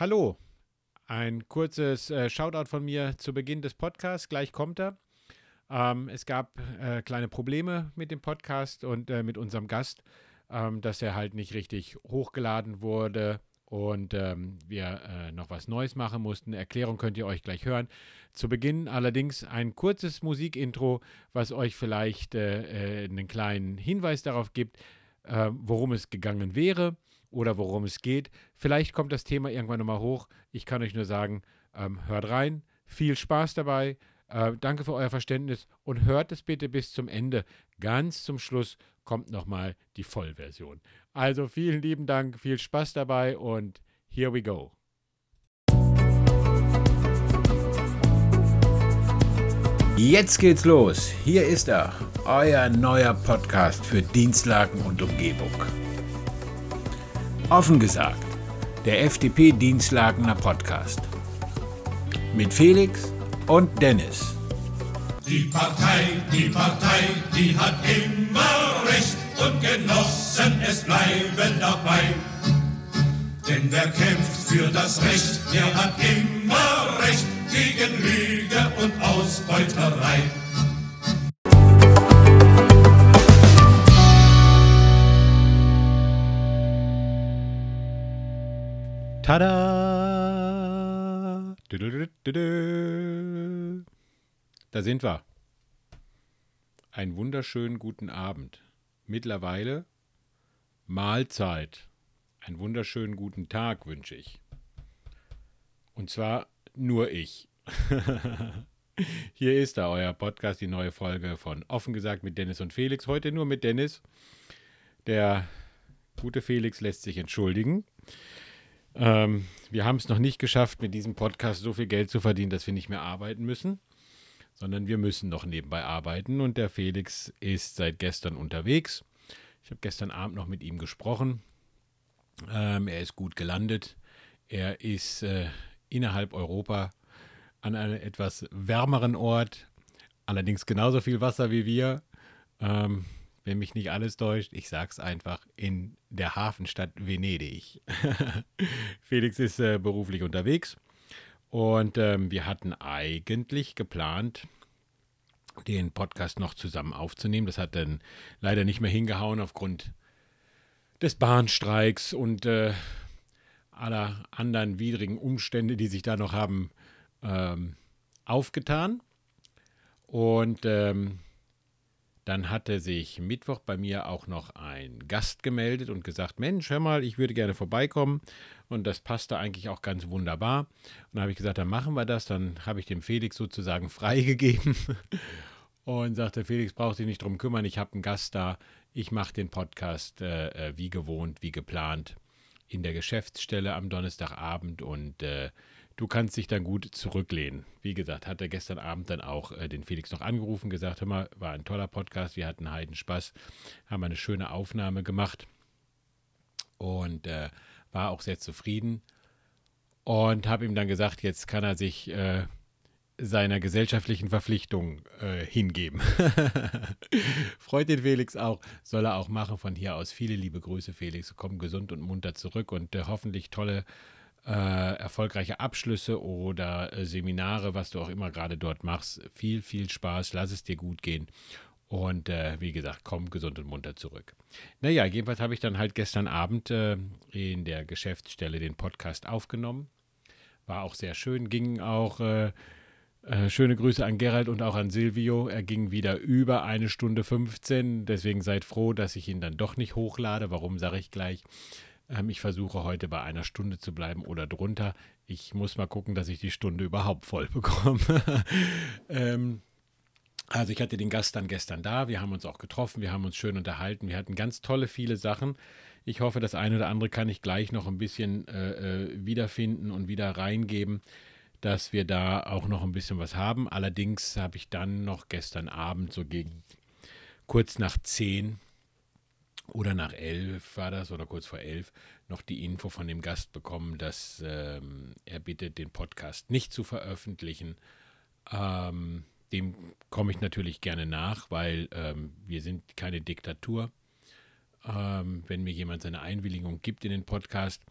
Hallo, ein kurzes äh, Shoutout von mir zu Beginn des Podcasts. Gleich kommt er. Ähm, es gab äh, kleine Probleme mit dem Podcast und äh, mit unserem Gast, ähm, dass er halt nicht richtig hochgeladen wurde und ähm, wir äh, noch was Neues machen mussten. Erklärung könnt ihr euch gleich hören. Zu Beginn allerdings ein kurzes Musikintro, was euch vielleicht äh, äh, einen kleinen Hinweis darauf gibt, worum es gegangen wäre oder worum es geht. Vielleicht kommt das Thema irgendwann nochmal hoch. Ich kann euch nur sagen, ähm, hört rein, viel Spaß dabei. Äh, danke für euer Verständnis und hört es bitte bis zum Ende. Ganz zum Schluss kommt nochmal die Vollversion. Also vielen lieben Dank, viel Spaß dabei und here we go. Jetzt geht's los. Hier ist er, euer neuer Podcast für Dienstlagen und Umgebung. Offen gesagt, der FDP Dienstlagener Podcast. Mit Felix und Dennis. Die Partei, die Partei, die hat immer Recht und Genossen, es bleiben dabei. Denn wer kämpft für das Recht, der hat immer Recht gegen Lüge und Ausbeuterei. Tada! Da sind wir. Einen wunderschönen guten Abend. Mittlerweile Mahlzeit. Einen wunderschönen guten Tag wünsche ich. Und zwar nur ich. Hier ist da euer Podcast, die neue Folge von Offen gesagt mit Dennis und Felix. Heute nur mit Dennis. Der gute Felix lässt sich entschuldigen. Ähm, wir haben es noch nicht geschafft, mit diesem Podcast so viel Geld zu verdienen, dass wir nicht mehr arbeiten müssen, sondern wir müssen noch nebenbei arbeiten. Und der Felix ist seit gestern unterwegs. Ich habe gestern Abend noch mit ihm gesprochen. Ähm, er ist gut gelandet. Er ist äh, innerhalb Europa an einem etwas wärmeren Ort, allerdings genauso viel Wasser wie wir. Ähm, wenn mich nicht alles täuscht, ich sag's einfach, in der Hafenstadt Venedig. Felix ist äh, beruflich unterwegs und ähm, wir hatten eigentlich geplant, den Podcast noch zusammen aufzunehmen. Das hat dann leider nicht mehr hingehauen aufgrund des Bahnstreiks und äh, aller anderen widrigen Umstände, die sich da noch haben ähm, aufgetan. Und ähm, dann hatte sich Mittwoch bei mir auch noch ein Gast gemeldet und gesagt, Mensch, hör mal, ich würde gerne vorbeikommen. Und das passte eigentlich auch ganz wunderbar. Und dann habe ich gesagt, dann machen wir das. Dann habe ich dem Felix sozusagen freigegeben und sagte, Felix braucht sich nicht drum kümmern, ich habe einen Gast da. Ich mache den Podcast äh, äh, wie gewohnt, wie geplant in der Geschäftsstelle am Donnerstagabend und äh, du kannst dich dann gut zurücklehnen. Wie gesagt, hat er gestern Abend dann auch äh, den Felix noch angerufen, gesagt, hör mal, war ein toller Podcast, wir hatten heiden Spaß, haben eine schöne Aufnahme gemacht und äh, war auch sehr zufrieden und habe ihm dann gesagt, jetzt kann er sich äh, seiner gesellschaftlichen Verpflichtung äh, hingeben. Freut den Felix auch, soll er auch machen. Von hier aus viele liebe Grüße, Felix. Komm gesund und munter zurück und äh, hoffentlich tolle äh, erfolgreiche Abschlüsse oder äh, Seminare, was du auch immer gerade dort machst. Viel, viel Spaß, lass es dir gut gehen. Und äh, wie gesagt, komm gesund und munter zurück. Naja, jedenfalls habe ich dann halt gestern Abend äh, in der Geschäftsstelle den Podcast aufgenommen. War auch sehr schön, ging auch. Äh, äh, schöne Grüße an Gerald und auch an Silvio. Er ging wieder über eine Stunde 15. Deswegen seid froh, dass ich ihn dann doch nicht hochlade. Warum sage ich gleich? Ähm, ich versuche heute bei einer Stunde zu bleiben oder drunter. Ich muss mal gucken, dass ich die Stunde überhaupt voll bekomme. ähm, also ich hatte den Gast dann gestern da. Wir haben uns auch getroffen. Wir haben uns schön unterhalten. Wir hatten ganz tolle, viele Sachen. Ich hoffe, das eine oder andere kann ich gleich noch ein bisschen äh, äh wiederfinden und wieder reingeben, dass wir da auch noch ein bisschen was haben. Allerdings habe ich dann noch gestern Abend so gegen kurz nach zehn oder nach elf war das oder kurz vor elf noch die Info von dem Gast bekommen, dass ähm, er bittet, den Podcast nicht zu veröffentlichen. Ähm, dem komme ich natürlich gerne nach, weil ähm, wir sind keine Diktatur. Ähm, wenn mir jemand seine Einwilligung gibt in den Podcast,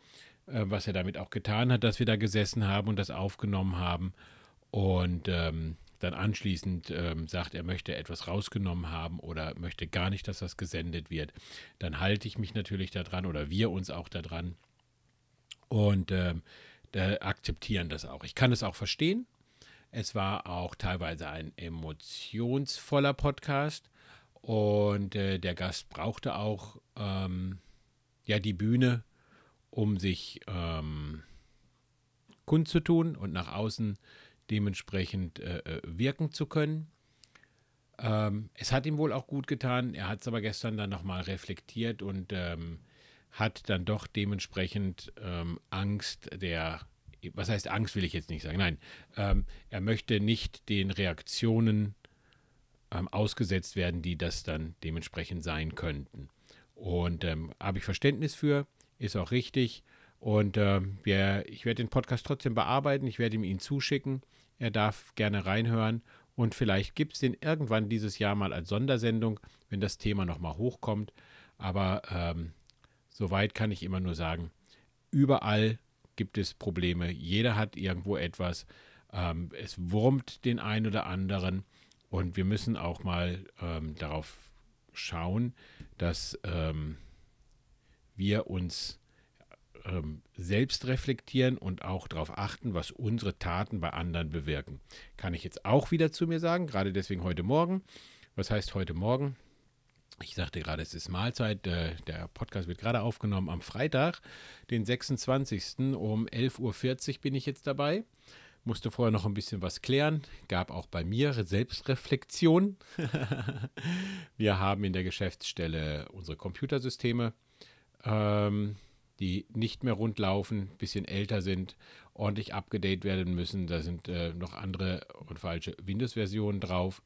äh, was er damit auch getan hat, dass wir da gesessen haben und das aufgenommen haben. Und ähm, dann anschließend ähm, sagt, er möchte etwas rausgenommen haben oder möchte gar nicht, dass das gesendet wird, dann halte ich mich natürlich daran oder wir uns auch daran und ähm, da akzeptieren das auch. Ich kann es auch verstehen. Es war auch teilweise ein emotionsvoller Podcast und äh, der Gast brauchte auch ähm, ja die Bühne, um sich ähm, kundzutun und nach außen dementsprechend äh, äh, wirken zu können. Ähm, es hat ihm wohl auch gut getan. Er hat es aber gestern dann nochmal reflektiert und ähm, hat dann doch dementsprechend ähm, Angst der, was heißt Angst will ich jetzt nicht sagen, nein, ähm, er möchte nicht den Reaktionen ähm, ausgesetzt werden, die das dann dementsprechend sein könnten. Und ähm, habe ich Verständnis für, ist auch richtig. Und äh, wir, ich werde den Podcast trotzdem bearbeiten, ich werde ihm ihn zuschicken. Er darf gerne reinhören und vielleicht gibt es den irgendwann dieses Jahr mal als Sondersendung, wenn das Thema nochmal hochkommt. Aber ähm, soweit kann ich immer nur sagen, überall gibt es Probleme. Jeder hat irgendwo etwas. Ähm, es wurmt den einen oder anderen. Und wir müssen auch mal ähm, darauf schauen, dass ähm, wir uns ähm, selbst reflektieren und auch darauf achten, was unsere Taten bei anderen bewirken. Kann ich jetzt auch wieder zu mir sagen, gerade deswegen heute Morgen. Was heißt heute Morgen? Ich sagte gerade, es ist Mahlzeit. Äh, der Podcast wird gerade aufgenommen am Freitag, den 26. Um 11.40 Uhr bin ich jetzt dabei. Musste vorher noch ein bisschen was klären. Gab auch bei mir Selbstreflexion. Wir haben in der Geschäftsstelle unsere Computersysteme ähm, die nicht mehr rund laufen, ein bisschen älter sind, ordentlich abgedatet werden müssen. Da sind äh, noch andere und falsche Windows-Versionen drauf.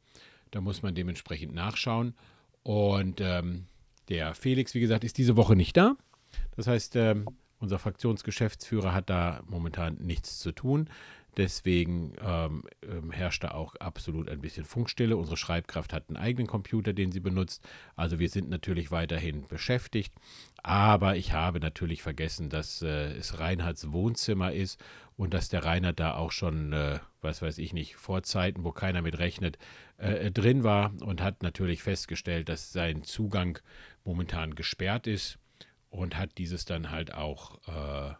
Da muss man dementsprechend nachschauen. Und ähm, der Felix, wie gesagt, ist diese Woche nicht da. Das heißt, ähm, unser Fraktionsgeschäftsführer hat da momentan nichts zu tun. Deswegen ähm, ähm, herrscht da auch absolut ein bisschen Funkstille. Unsere Schreibkraft hat einen eigenen Computer, den sie benutzt. Also wir sind natürlich weiterhin beschäftigt. Aber ich habe natürlich vergessen, dass äh, es Reinhards Wohnzimmer ist und dass der Reinhard da auch schon, äh, was weiß ich nicht, vor Zeiten, wo keiner mit rechnet, äh, drin war und hat natürlich festgestellt, dass sein Zugang momentan gesperrt ist und hat dieses dann halt auch äh,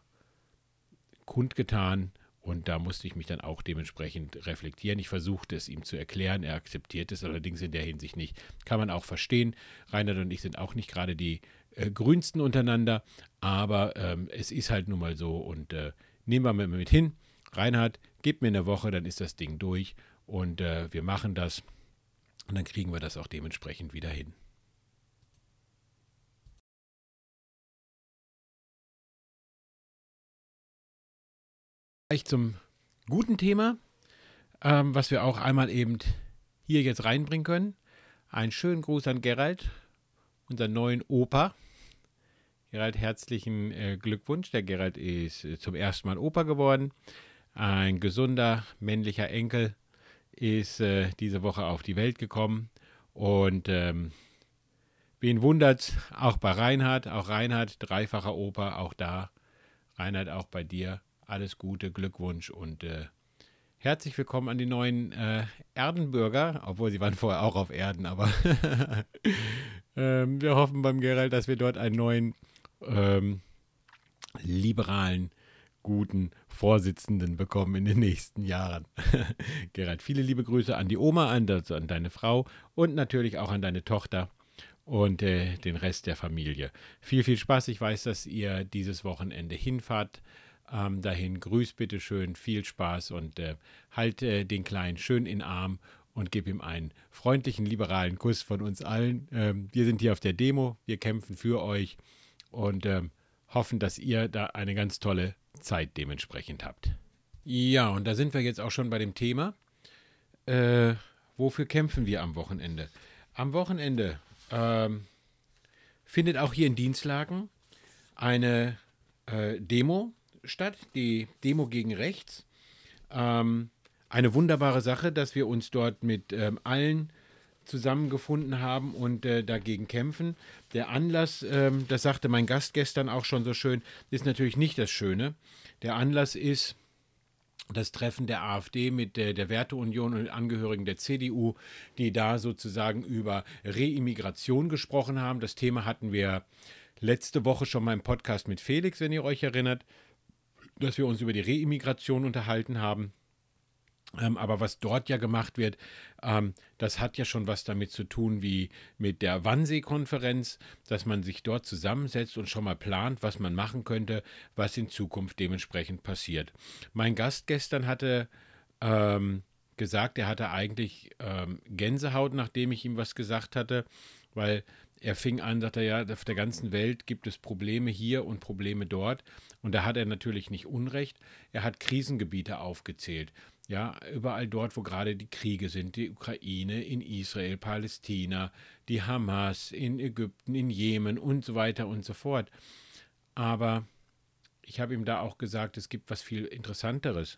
kundgetan und da musste ich mich dann auch dementsprechend reflektieren. Ich versuchte es ihm zu erklären. Er akzeptiert es allerdings in der Hinsicht nicht. Kann man auch verstehen. Reinhard und ich sind auch nicht gerade die äh, grünsten untereinander. Aber ähm, es ist halt nun mal so. Und äh, nehmen wir mal mit hin. Reinhard, gib mir eine Woche, dann ist das Ding durch. Und äh, wir machen das. Und dann kriegen wir das auch dementsprechend wieder hin. Gleich zum guten Thema, ähm, was wir auch einmal eben hier jetzt reinbringen können. Einen schönen Gruß an Gerald, unseren neuen Opa. Gerald, herzlichen äh, Glückwunsch. Der Gerald ist äh, zum ersten Mal Opa geworden. Ein gesunder männlicher Enkel ist äh, diese Woche auf die Welt gekommen. Und ähm, wen wundert, auch bei Reinhard, auch Reinhard, dreifacher Opa, auch da. Reinhard, auch bei dir alles Gute, Glückwunsch und äh, herzlich willkommen an die neuen äh, Erdenbürger, obwohl sie waren vorher auch auf Erden, aber ähm, wir hoffen beim Gerald, dass wir dort einen neuen ähm, liberalen, guten Vorsitzenden bekommen in den nächsten Jahren. Gerald, viele liebe Grüße an die Oma, an, an deine Frau und natürlich auch an deine Tochter und äh, den Rest der Familie. Viel, viel Spaß. Ich weiß, dass ihr dieses Wochenende hinfahrt ähm, dahin. Grüß bitte schön, viel Spaß und äh, halt äh, den Kleinen schön in Arm und gib ihm einen freundlichen, liberalen Kuss von uns allen. Ähm, wir sind hier auf der Demo, wir kämpfen für euch und ähm, hoffen, dass ihr da eine ganz tolle Zeit dementsprechend habt. Ja, und da sind wir jetzt auch schon bei dem Thema. Äh, wofür kämpfen wir am Wochenende? Am Wochenende ähm, findet auch hier in Dienstlagen eine äh, Demo statt, die Demo gegen Rechts. Ähm, eine wunderbare Sache, dass wir uns dort mit ähm, allen zusammengefunden haben und äh, dagegen kämpfen. Der Anlass, ähm, das sagte mein Gast gestern auch schon so schön, ist natürlich nicht das Schöne. Der Anlass ist das Treffen der AfD mit der, der Werteunion und Angehörigen der CDU, die da sozusagen über Reimmigration gesprochen haben. Das Thema hatten wir letzte Woche schon mal im Podcast mit Felix, wenn ihr euch erinnert, dass wir uns über die Reimmigration unterhalten haben. Ähm, aber was dort ja gemacht wird, ähm, das hat ja schon was damit zu tun wie mit der Wannsee-Konferenz, dass man sich dort zusammensetzt und schon mal plant, was man machen könnte, was in Zukunft dementsprechend passiert. Mein Gast gestern hatte ähm, gesagt, er hatte eigentlich ähm, Gänsehaut, nachdem ich ihm was gesagt hatte, weil er fing an, sagte er, ja, auf der ganzen Welt gibt es Probleme hier und Probleme dort. Und da hat er natürlich nicht Unrecht. Er hat Krisengebiete aufgezählt. Ja, überall dort, wo gerade die Kriege sind, die Ukraine, in Israel, Palästina, die Hamas, in Ägypten, in Jemen und so weiter und so fort. Aber ich habe ihm da auch gesagt, es gibt was viel Interessanteres.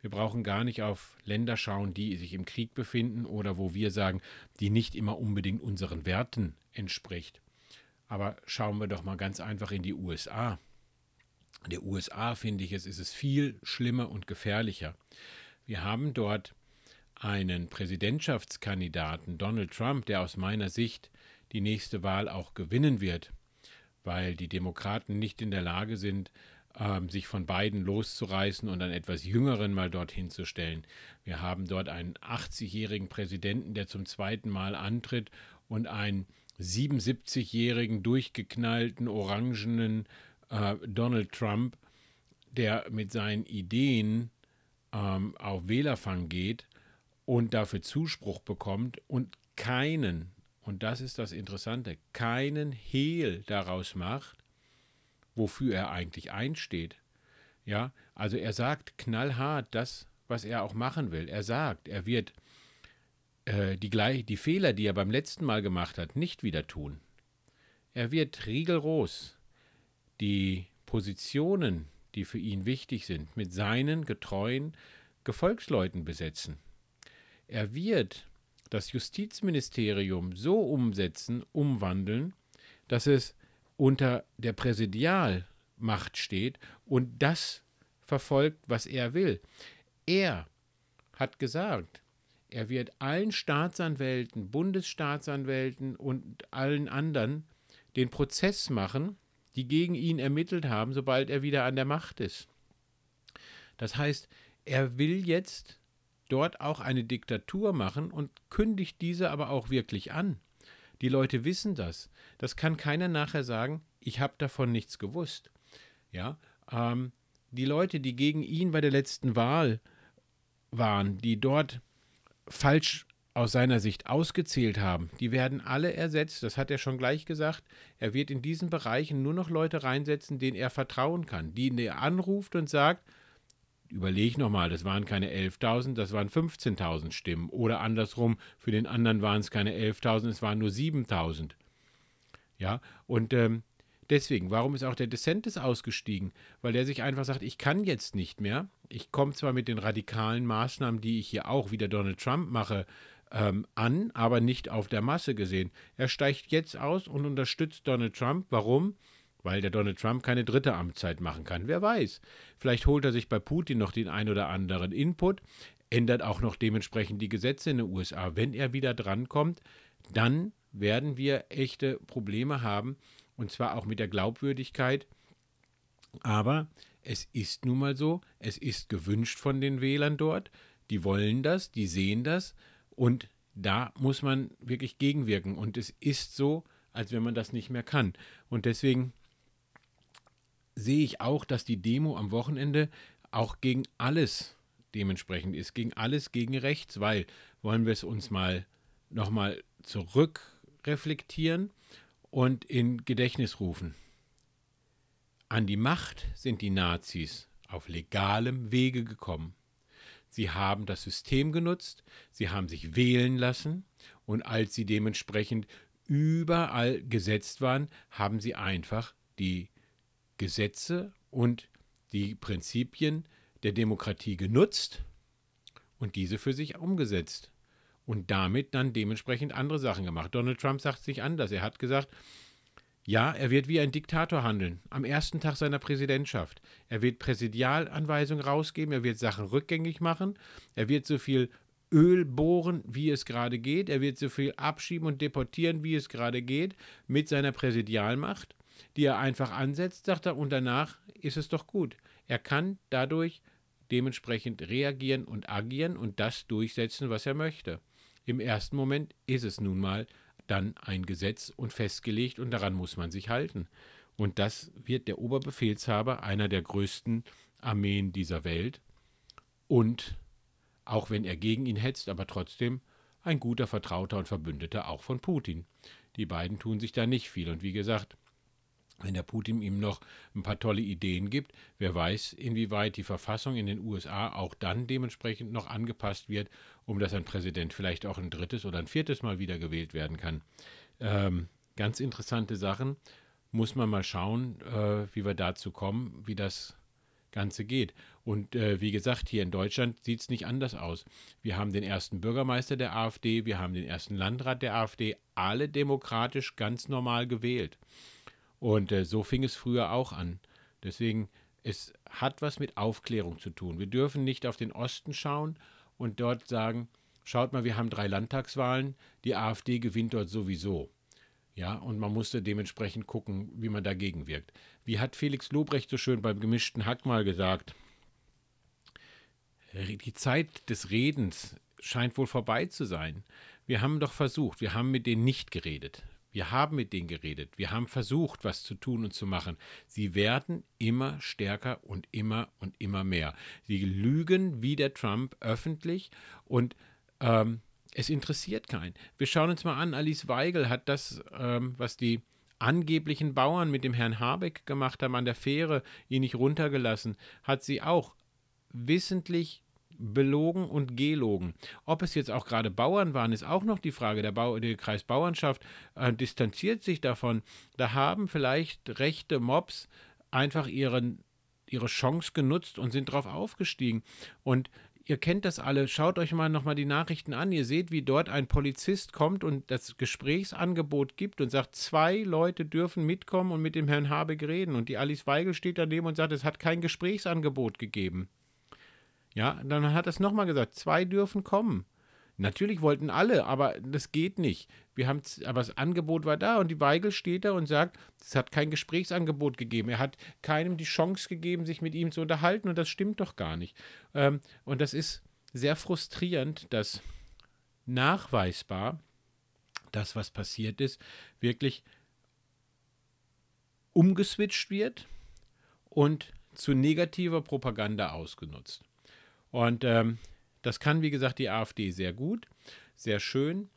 Wir brauchen gar nicht auf Länder schauen, die sich im Krieg befinden oder wo wir sagen, die nicht immer unbedingt unseren Werten entspricht. Aber schauen wir doch mal ganz einfach in die USA. In der USA finde ich es, ist es viel schlimmer und gefährlicher. Wir haben dort einen Präsidentschaftskandidaten, Donald Trump, der aus meiner Sicht die nächste Wahl auch gewinnen wird, weil die Demokraten nicht in der Lage sind, ähm, sich von beiden loszureißen und einen etwas jüngeren mal dorthin zu stellen. Wir haben dort einen 80-jährigen Präsidenten, der zum zweiten Mal antritt und einen 77-jährigen durchgeknallten orangenen äh, Donald Trump, der mit seinen Ideen ähm, auf Wählerfang geht und dafür Zuspruch bekommt und keinen, und das ist das Interessante, keinen Hehl daraus macht, wofür er eigentlich einsteht. Ja, also er sagt knallhart das, was er auch machen will. Er sagt, er wird äh, die, gleich, die Fehler, die er beim letzten Mal gemacht hat, nicht wieder tun. Er wird rigoros die Positionen, die für ihn wichtig sind, mit seinen getreuen Gefolgsleuten besetzen. Er wird das Justizministerium so umsetzen, umwandeln, dass es unter der Präsidialmacht steht und das verfolgt, was er will. Er hat gesagt, er wird allen Staatsanwälten, Bundesstaatsanwälten und allen anderen den Prozess machen, die gegen ihn ermittelt haben, sobald er wieder an der Macht ist. Das heißt, er will jetzt dort auch eine Diktatur machen und kündigt diese aber auch wirklich an. Die Leute wissen das. Das kann keiner nachher sagen, ich habe davon nichts gewusst. Ja, ähm, die Leute, die gegen ihn bei der letzten Wahl waren, die dort falsch aus seiner Sicht ausgezählt haben, die werden alle ersetzt. Das hat er schon gleich gesagt. Er wird in diesen Bereichen nur noch Leute reinsetzen, denen er vertrauen kann, die er anruft und sagt, überleg nochmal, das waren keine 11.000, das waren 15.000 Stimmen. Oder andersrum, für den anderen waren es keine 11.000, es waren nur 7.000. Ja, und ähm, deswegen, warum ist auch der DeSantis ausgestiegen? Weil der sich einfach sagt, ich kann jetzt nicht mehr. Ich komme zwar mit den radikalen Maßnahmen, die ich hier auch wieder Donald Trump mache, ähm, an, aber nicht auf der Masse gesehen. Er steigt jetzt aus und unterstützt Donald Trump. Warum? Weil der Donald Trump keine dritte Amtszeit machen kann. Wer weiß. Vielleicht holt er sich bei Putin noch den ein oder anderen Input, ändert auch noch dementsprechend die Gesetze in den USA. Wenn er wieder drankommt, dann werden wir echte Probleme haben, und zwar auch mit der Glaubwürdigkeit. Aber es ist nun mal so, es ist gewünscht von den Wählern dort, die wollen das, die sehen das und da muss man wirklich gegenwirken. Und es ist so, als wenn man das nicht mehr kann. Und deswegen sehe ich auch, dass die Demo am Wochenende auch gegen alles dementsprechend ist, gegen alles gegen rechts, weil wollen wir es uns mal nochmal zurückreflektieren und in Gedächtnis rufen. An die Macht sind die Nazis auf legalem Wege gekommen. Sie haben das System genutzt, sie haben sich wählen lassen und als sie dementsprechend überall gesetzt waren, haben sie einfach die Gesetze und die Prinzipien der Demokratie genutzt und diese für sich umgesetzt. und damit dann dementsprechend andere Sachen gemacht. Donald Trump sagt sich anders. Er hat gesagt, ja, er wird wie ein Diktator handeln, am ersten Tag seiner Präsidentschaft. Er wird Präsidialanweisungen rausgeben, er wird Sachen rückgängig machen, er wird so viel Öl bohren, wie es gerade geht, er wird so viel abschieben und deportieren, wie es gerade geht, mit seiner Präsidialmacht, die er einfach ansetzt, sagt er, und danach ist es doch gut. Er kann dadurch dementsprechend reagieren und agieren und das durchsetzen, was er möchte. Im ersten Moment ist es nun mal dann ein Gesetz und festgelegt und daran muss man sich halten. Und das wird der Oberbefehlshaber einer der größten Armeen dieser Welt und auch wenn er gegen ihn hetzt, aber trotzdem ein guter Vertrauter und Verbündeter auch von Putin. Die beiden tun sich da nicht viel und wie gesagt, wenn der Putin ihm noch ein paar tolle Ideen gibt, wer weiß, inwieweit die Verfassung in den USA auch dann dementsprechend noch angepasst wird, um dass ein Präsident vielleicht auch ein drittes oder ein viertes Mal wieder gewählt werden kann. Ähm, ganz interessante Sachen. Muss man mal schauen, äh, wie wir dazu kommen, wie das Ganze geht. Und äh, wie gesagt, hier in Deutschland sieht es nicht anders aus. Wir haben den ersten Bürgermeister der AfD, wir haben den ersten Landrat der AfD, alle demokratisch ganz normal gewählt. Und äh, so fing es früher auch an. Deswegen, es hat was mit Aufklärung zu tun. Wir dürfen nicht auf den Osten schauen und dort sagen, schaut mal, wir haben drei Landtagswahlen, die AfD gewinnt dort sowieso. Ja, und man musste dementsprechend gucken, wie man dagegen wirkt. Wie hat Felix Lobrecht so schön beim gemischten Hack mal gesagt, die Zeit des Redens scheint wohl vorbei zu sein. Wir haben doch versucht, wir haben mit denen nicht geredet. Wir haben mit denen geredet. Wir haben versucht, was zu tun und zu machen. Sie werden immer stärker und immer und immer mehr. Sie lügen wie der Trump öffentlich und ähm, es interessiert keinen. Wir schauen uns mal an, Alice Weigel hat das, ähm, was die angeblichen Bauern mit dem Herrn Habeck gemacht haben an der Fähre, ihn nicht runtergelassen, hat sie auch wissentlich belogen und gelogen. Ob es jetzt auch gerade Bauern waren, ist auch noch die Frage. Der, Bau, der Kreis Bauernschaft äh, distanziert sich davon. Da haben vielleicht rechte Mobs einfach ihren, ihre Chance genutzt und sind drauf aufgestiegen. Und ihr kennt das alle. Schaut euch mal nochmal die Nachrichten an. Ihr seht, wie dort ein Polizist kommt und das Gesprächsangebot gibt und sagt, zwei Leute dürfen mitkommen und mit dem Herrn Habeck reden. Und die Alice Weigel steht daneben und sagt, es hat kein Gesprächsangebot gegeben. Ja, dann hat er es nochmal gesagt, zwei dürfen kommen. Natürlich wollten alle, aber das geht nicht. Wir haben, aber das Angebot war da und die Weigel steht da und sagt, es hat kein Gesprächsangebot gegeben. Er hat keinem die Chance gegeben, sich mit ihm zu unterhalten und das stimmt doch gar nicht. Ähm, und das ist sehr frustrierend, dass nachweisbar das, was passiert ist, wirklich umgeswitcht wird und zu negativer Propaganda ausgenutzt. Und ähm, das kann, wie gesagt, die AfD sehr gut, sehr schön.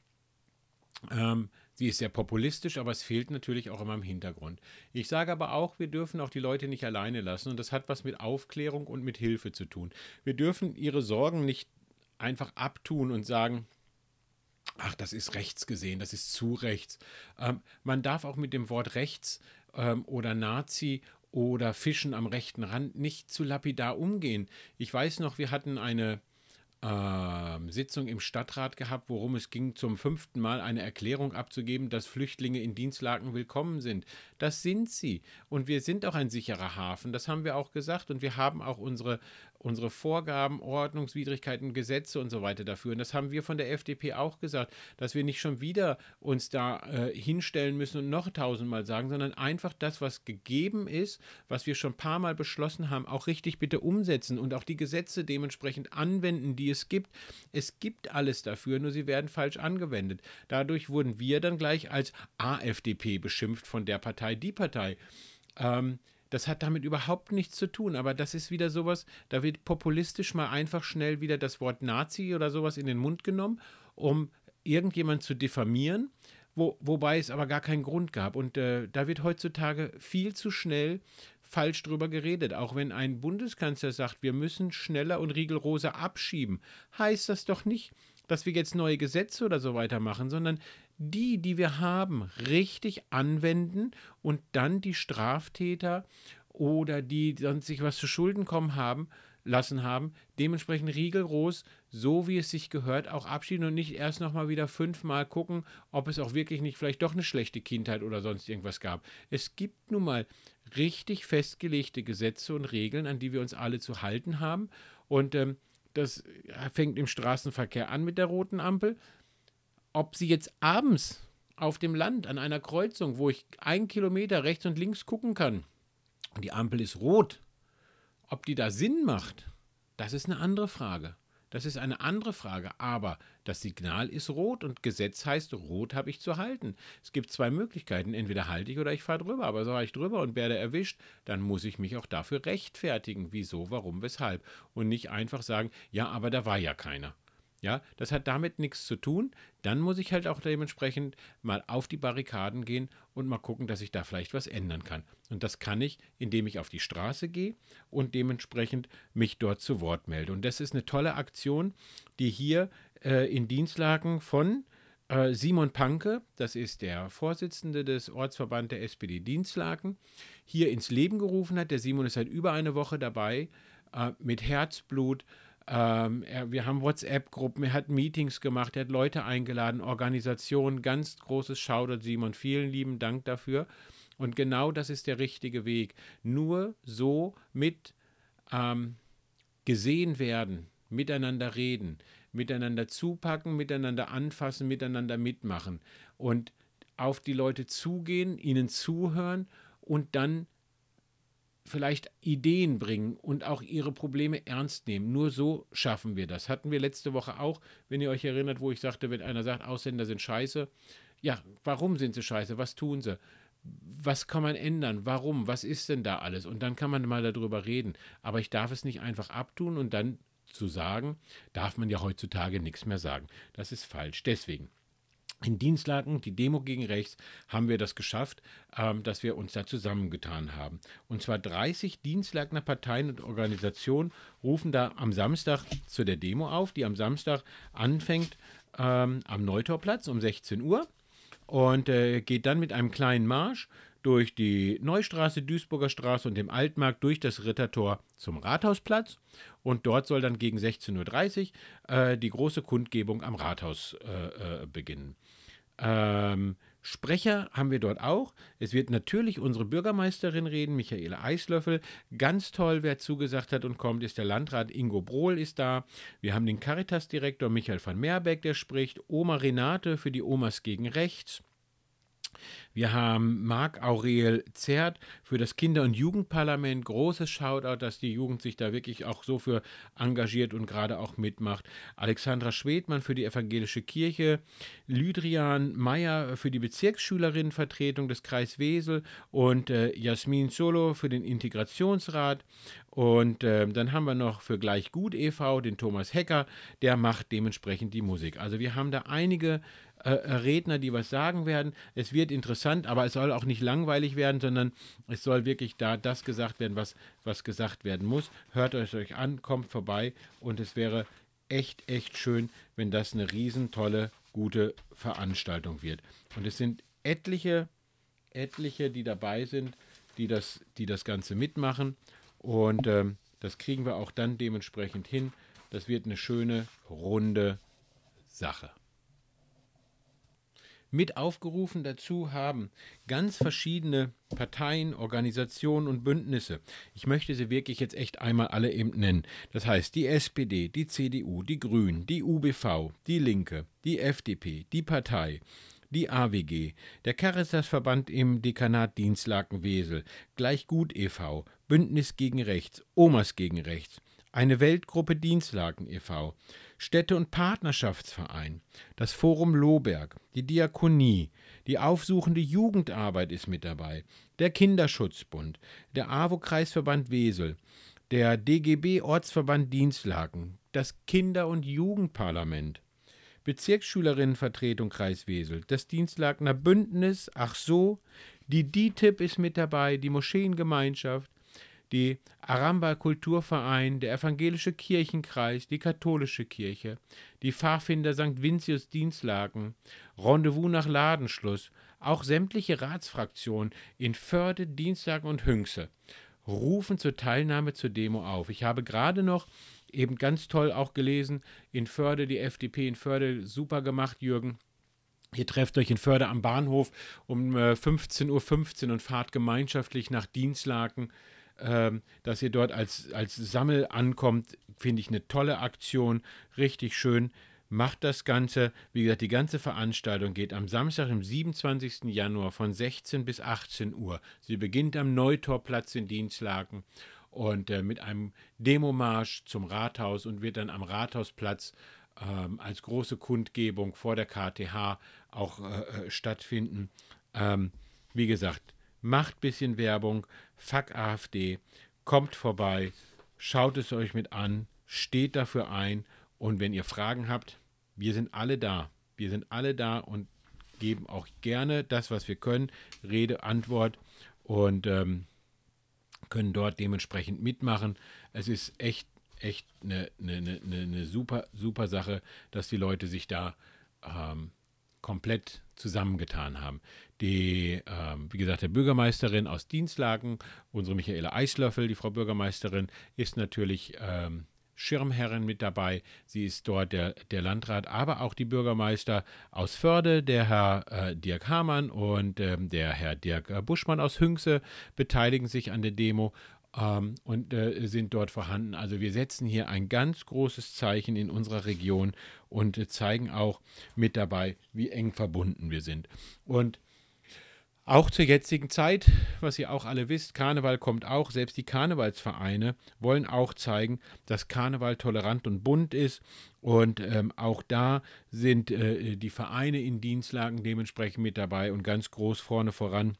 Ähm, sie ist sehr populistisch, aber es fehlt natürlich auch immer im Hintergrund. Ich sage aber auch, wir dürfen auch die Leute nicht alleine lassen und das hat was mit Aufklärung und mit Hilfe zu tun. Wir dürfen ihre Sorgen nicht einfach abtun und sagen, ach, das ist rechts gesehen, das ist zu rechts. Ähm, man darf auch mit dem Wort rechts ähm, oder Nazi oder Fischen am rechten Rand nicht zu lapidar umgehen. Ich weiß noch, wir hatten eine äh, Sitzung im Stadtrat gehabt, worum es ging, zum fünften Mal eine Erklärung abzugeben, dass Flüchtlinge in Dienstlagen willkommen sind. Das sind sie. Und wir sind auch ein sicherer Hafen. Das haben wir auch gesagt. Und wir haben auch unsere unsere Vorgaben, Ordnungswidrigkeiten, Gesetze und so weiter dafür. Und das haben wir von der FDP auch gesagt, dass wir nicht schon wieder uns da äh, hinstellen müssen und noch tausendmal sagen, sondern einfach das, was gegeben ist, was wir schon ein paar Mal beschlossen haben, auch richtig bitte umsetzen und auch die Gesetze dementsprechend anwenden, die es gibt. Es gibt alles dafür, nur sie werden falsch angewendet. Dadurch wurden wir dann gleich als AfDP beschimpft von der Partei, die Partei. Ähm, das hat damit überhaupt nichts zu tun, aber das ist wieder sowas, da wird populistisch mal einfach schnell wieder das Wort Nazi oder sowas in den Mund genommen, um irgendjemand zu diffamieren, wo, wobei es aber gar keinen Grund gab. Und äh, da wird heutzutage viel zu schnell falsch drüber geredet. Auch wenn ein Bundeskanzler sagt, wir müssen schneller und rigoroser abschieben, heißt das doch nicht, dass wir jetzt neue Gesetze oder so weiter machen, sondern die, die wir haben, richtig anwenden und dann die Straftäter oder die sonst sich was zu Schulden kommen haben, lassen haben, dementsprechend riegelgroß, so wie es sich gehört, auch abschieden und nicht erst nochmal wieder fünfmal gucken, ob es auch wirklich nicht vielleicht doch eine schlechte Kindheit oder sonst irgendwas gab. Es gibt nun mal richtig festgelegte Gesetze und Regeln, an die wir uns alle zu halten haben. Und ähm, das fängt im Straßenverkehr an mit der roten Ampel. Ob sie jetzt abends auf dem Land an einer Kreuzung, wo ich einen Kilometer rechts und links gucken kann, und die Ampel ist rot, ob die da Sinn macht, das ist eine andere Frage. Das ist eine andere Frage. Aber das Signal ist rot und Gesetz heißt, rot habe ich zu halten. Es gibt zwei Möglichkeiten. Entweder halte ich oder ich fahre drüber. Aber so fahre ich drüber und werde erwischt, dann muss ich mich auch dafür rechtfertigen. Wieso, warum, weshalb. Und nicht einfach sagen, ja, aber da war ja keiner. Ja, das hat damit nichts zu tun. Dann muss ich halt auch dementsprechend mal auf die Barrikaden gehen und mal gucken, dass ich da vielleicht was ändern kann. Und das kann ich, indem ich auf die Straße gehe und dementsprechend mich dort zu Wort melde. Und das ist eine tolle Aktion, die hier äh, in Dienstlagen von äh, Simon Panke, das ist der Vorsitzende des Ortsverband der SPD Dienstlagen, hier ins Leben gerufen hat. Der Simon ist seit über eine Woche dabei, äh, mit Herzblut ähm, er, wir haben WhatsApp-Gruppen, er hat Meetings gemacht, er hat Leute eingeladen, Organisationen, ganz großes Shoutout, Simon. Vielen lieben Dank dafür. Und genau das ist der richtige Weg. Nur so mit ähm, gesehen werden, miteinander reden, miteinander zupacken, miteinander anfassen, miteinander mitmachen und auf die Leute zugehen, ihnen zuhören und dann vielleicht Ideen bringen und auch ihre Probleme ernst nehmen. Nur so schaffen wir das. Hatten wir letzte Woche auch, wenn ihr euch erinnert, wo ich sagte, wenn einer sagt, Ausländer sind scheiße, ja, warum sind sie scheiße? Was tun sie? Was kann man ändern? Warum? Was ist denn da alles? Und dann kann man mal darüber reden. Aber ich darf es nicht einfach abtun und dann zu sagen, darf man ja heutzutage nichts mehr sagen. Das ist falsch. Deswegen in Dienstlagen, die Demo gegen rechts, haben wir das geschafft, ähm, dass wir uns da zusammengetan haben. Und zwar 30 Dienstlagner Parteien und Organisationen rufen da am Samstag zu der Demo auf, die am Samstag anfängt ähm, am Neutorplatz um 16 Uhr und äh, geht dann mit einem kleinen Marsch durch die Neustraße, Duisburger Straße und dem Altmarkt durch das Rittertor zum Rathausplatz. Und dort soll dann gegen 16.30 Uhr äh, die große Kundgebung am Rathaus äh, äh, beginnen. Ähm, Sprecher haben wir dort auch. Es wird natürlich unsere Bürgermeisterin reden, Michaela Eislöffel. Ganz toll, wer zugesagt hat und kommt, ist der Landrat Ingo Brohl ist da. Wir haben den Caritas-Direktor Michael van Meerbeck, der spricht. Oma Renate für die Omas gegen Rechts. Wir haben Marc Aurel Zert für das Kinder- und Jugendparlament. Großes Shoutout, dass die Jugend sich da wirklich auch so für engagiert und gerade auch mitmacht. Alexandra Schwedmann für die evangelische Kirche. Lydrian Meyer für die Bezirksschülerinnenvertretung des Kreis Wesel und äh, Jasmin Solo für den Integrationsrat. Und äh, dann haben wir noch für Gleichgut e.V. den Thomas Hecker, der macht dementsprechend die Musik. Also wir haben da einige äh, Redner, die was sagen werden. Es wird interessant, aber es soll auch nicht langweilig werden, sondern es soll wirklich da das gesagt werden, was, was gesagt werden muss. Hört es euch an, kommt vorbei und es wäre echt, echt schön, wenn das eine riesentolle, gute Veranstaltung wird. Und es sind etliche, etliche, die dabei sind, die das, die das Ganze mitmachen. Und ähm, das kriegen wir auch dann dementsprechend hin. Das wird eine schöne, runde Sache mit aufgerufen dazu haben ganz verschiedene Parteien, Organisationen und Bündnisse. Ich möchte sie wirklich jetzt echt einmal alle eben nennen. Das heißt die SPD, die CDU, die Grünen, die UBV, die Linke, die FDP, die Partei, die AWG, der Caritasverband im Dekanat Dienstlaken-Wesel, Gleichgut e.V., Bündnis gegen Rechts, Omas gegen Rechts, eine Weltgruppe Dienstlaken e.V., Städte- und Partnerschaftsverein, das Forum Lohberg, die Diakonie, die aufsuchende Jugendarbeit ist mit dabei, der Kinderschutzbund, der AWO-Kreisverband Wesel, der DGB Ortsverband Dienstlaken, das Kinder- und Jugendparlament, Bezirksschülerinnenvertretung Kreis Wesel, das Dienstlakener Bündnis, ach so, die DITIB ist mit dabei, die Moscheengemeinschaft, die Aramba Kulturverein, der Evangelische Kirchenkreis, die Katholische Kirche, die Pfarrfinder St. Vincius Dienstlaken, Rendezvous nach Ladenschluss, auch sämtliche Ratsfraktionen in Förde, Dienstlaken und Hünxe. rufen zur Teilnahme zur Demo auf. Ich habe gerade noch eben ganz toll auch gelesen, in Förde, die FDP in Förde, super gemacht, Jürgen. Ihr trefft euch in Förde am Bahnhof um 15.15 Uhr 15 und fahrt gemeinschaftlich nach Dienstlaken. Ähm, dass ihr dort als, als Sammel ankommt, finde ich eine tolle Aktion, richtig schön. Macht das Ganze, wie gesagt, die ganze Veranstaltung geht am Samstag, dem 27. Januar von 16 bis 18 Uhr. Sie beginnt am Neutorplatz in Dienstlaken und äh, mit einem Demomarsch zum Rathaus und wird dann am Rathausplatz ähm, als große Kundgebung vor der KTH auch äh, äh, stattfinden. Ähm, wie gesagt, macht ein bisschen Werbung, fuck AfD, kommt vorbei, schaut es euch mit an, steht dafür ein und wenn ihr Fragen habt, wir sind alle da. Wir sind alle da und geben auch gerne das, was wir können, Rede, Antwort und ähm, können dort dementsprechend mitmachen. Es ist echt, echt eine, eine, eine, eine super, super Sache, dass die Leute sich da ähm, komplett zusammengetan haben. Die, ähm, wie gesagt, der Bürgermeisterin aus Dienstlagen, unsere Michaela Eislöffel, die Frau Bürgermeisterin, ist natürlich ähm, Schirmherrin mit dabei. Sie ist dort der, der Landrat, aber auch die Bürgermeister aus Förde, der Herr äh, Dirk Hamann und ähm, der Herr Dirk Buschmann aus Hünxe beteiligen sich an der Demo ähm, und äh, sind dort vorhanden. Also wir setzen hier ein ganz großes Zeichen in unserer Region und äh, zeigen auch mit dabei, wie eng verbunden wir sind. Und auch zur jetzigen Zeit, was ihr auch alle wisst, Karneval kommt auch, selbst die Karnevalsvereine wollen auch zeigen, dass Karneval tolerant und bunt ist. Und ähm, auch da sind äh, die Vereine in Dienstlagen dementsprechend mit dabei und ganz groß vorne voran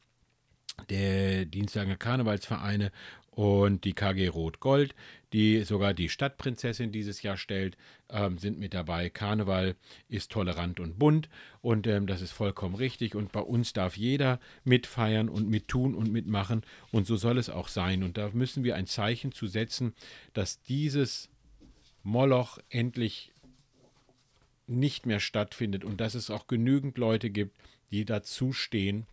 der Dienstlager Karnevalsvereine und die KG Rot-Gold, die sogar die Stadtprinzessin dieses Jahr stellt, ähm, sind mit dabei. Karneval ist tolerant und bunt und ähm, das ist vollkommen richtig. Und bei uns darf jeder mitfeiern und mittun und mitmachen und so soll es auch sein. Und da müssen wir ein Zeichen zu setzen, dass dieses Moloch endlich nicht mehr stattfindet und dass es auch genügend Leute gibt, die dazu stehen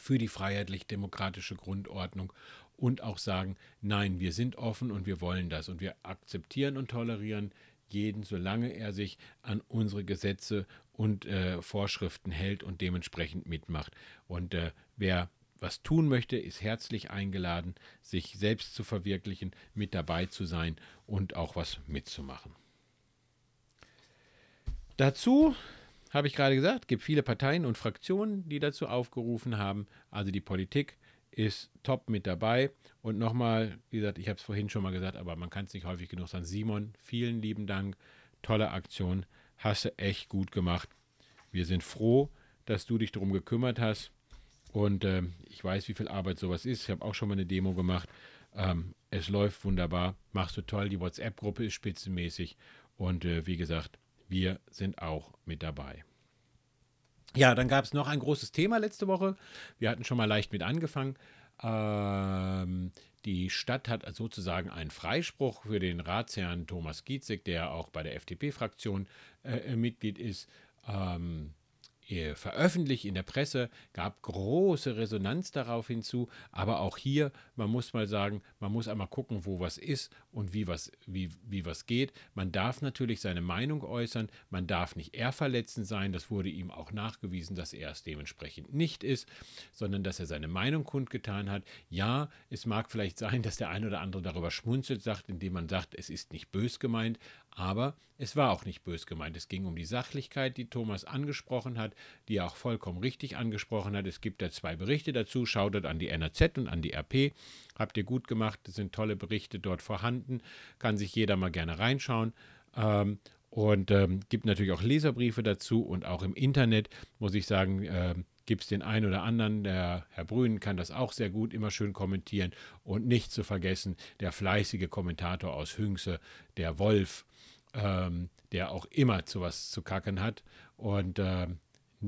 für die freiheitlich-demokratische Grundordnung und auch sagen, nein, wir sind offen und wir wollen das und wir akzeptieren und tolerieren jeden, solange er sich an unsere Gesetze und äh, Vorschriften hält und dementsprechend mitmacht. Und äh, wer was tun möchte, ist herzlich eingeladen, sich selbst zu verwirklichen, mit dabei zu sein und auch was mitzumachen. Dazu habe ich gerade gesagt, gibt viele Parteien und Fraktionen, die dazu aufgerufen haben. Also die Politik ist top mit dabei. Und nochmal, wie gesagt, ich habe es vorhin schon mal gesagt, aber man kann es nicht häufig genug sagen. Simon, vielen lieben Dank. Tolle Aktion. Hast du echt gut gemacht. Wir sind froh, dass du dich darum gekümmert hast. Und äh, ich weiß, wie viel Arbeit sowas ist. Ich habe auch schon mal eine Demo gemacht. Ähm, es läuft wunderbar. Machst du toll. Die WhatsApp-Gruppe ist spitzenmäßig. Und äh, wie gesagt, wir sind auch mit dabei. Ja, dann gab es noch ein großes Thema letzte Woche. Wir hatten schon mal leicht mit angefangen. Ähm, die Stadt hat sozusagen einen Freispruch für den Ratsherrn Thomas Gietzig, der auch bei der FDP-Fraktion äh, Mitglied ist, ähm, veröffentlicht in der Presse, gab große Resonanz darauf hinzu, aber auch hier, man muss mal sagen, man muss einmal gucken, wo was ist und wie was, wie, wie was geht. Man darf natürlich seine Meinung äußern, man darf nicht ehrverletzend sein, das wurde ihm auch nachgewiesen, dass er es dementsprechend nicht ist, sondern dass er seine Meinung kundgetan hat. Ja, es mag vielleicht sein, dass der ein oder andere darüber schmunzelt, sagt, indem man sagt, es ist nicht bös gemeint, aber es war auch nicht bös gemeint. Es ging um die Sachlichkeit, die Thomas angesprochen hat, die er auch vollkommen richtig angesprochen hat. Es gibt da zwei Berichte dazu. Schaut an die NRZ und an die RP. Habt ihr gut gemacht. Es sind tolle Berichte dort vorhanden. Kann sich jeder mal gerne reinschauen. Ähm, und ähm, gibt natürlich auch Leserbriefe dazu und auch im Internet, muss ich sagen, äh, gibt es den einen oder anderen. Der Herr Brünen kann das auch sehr gut, immer schön kommentieren. Und nicht zu vergessen, der fleißige Kommentator aus Hünxe, der Wolf, ähm, der auch immer zu was zu kacken hat und äh,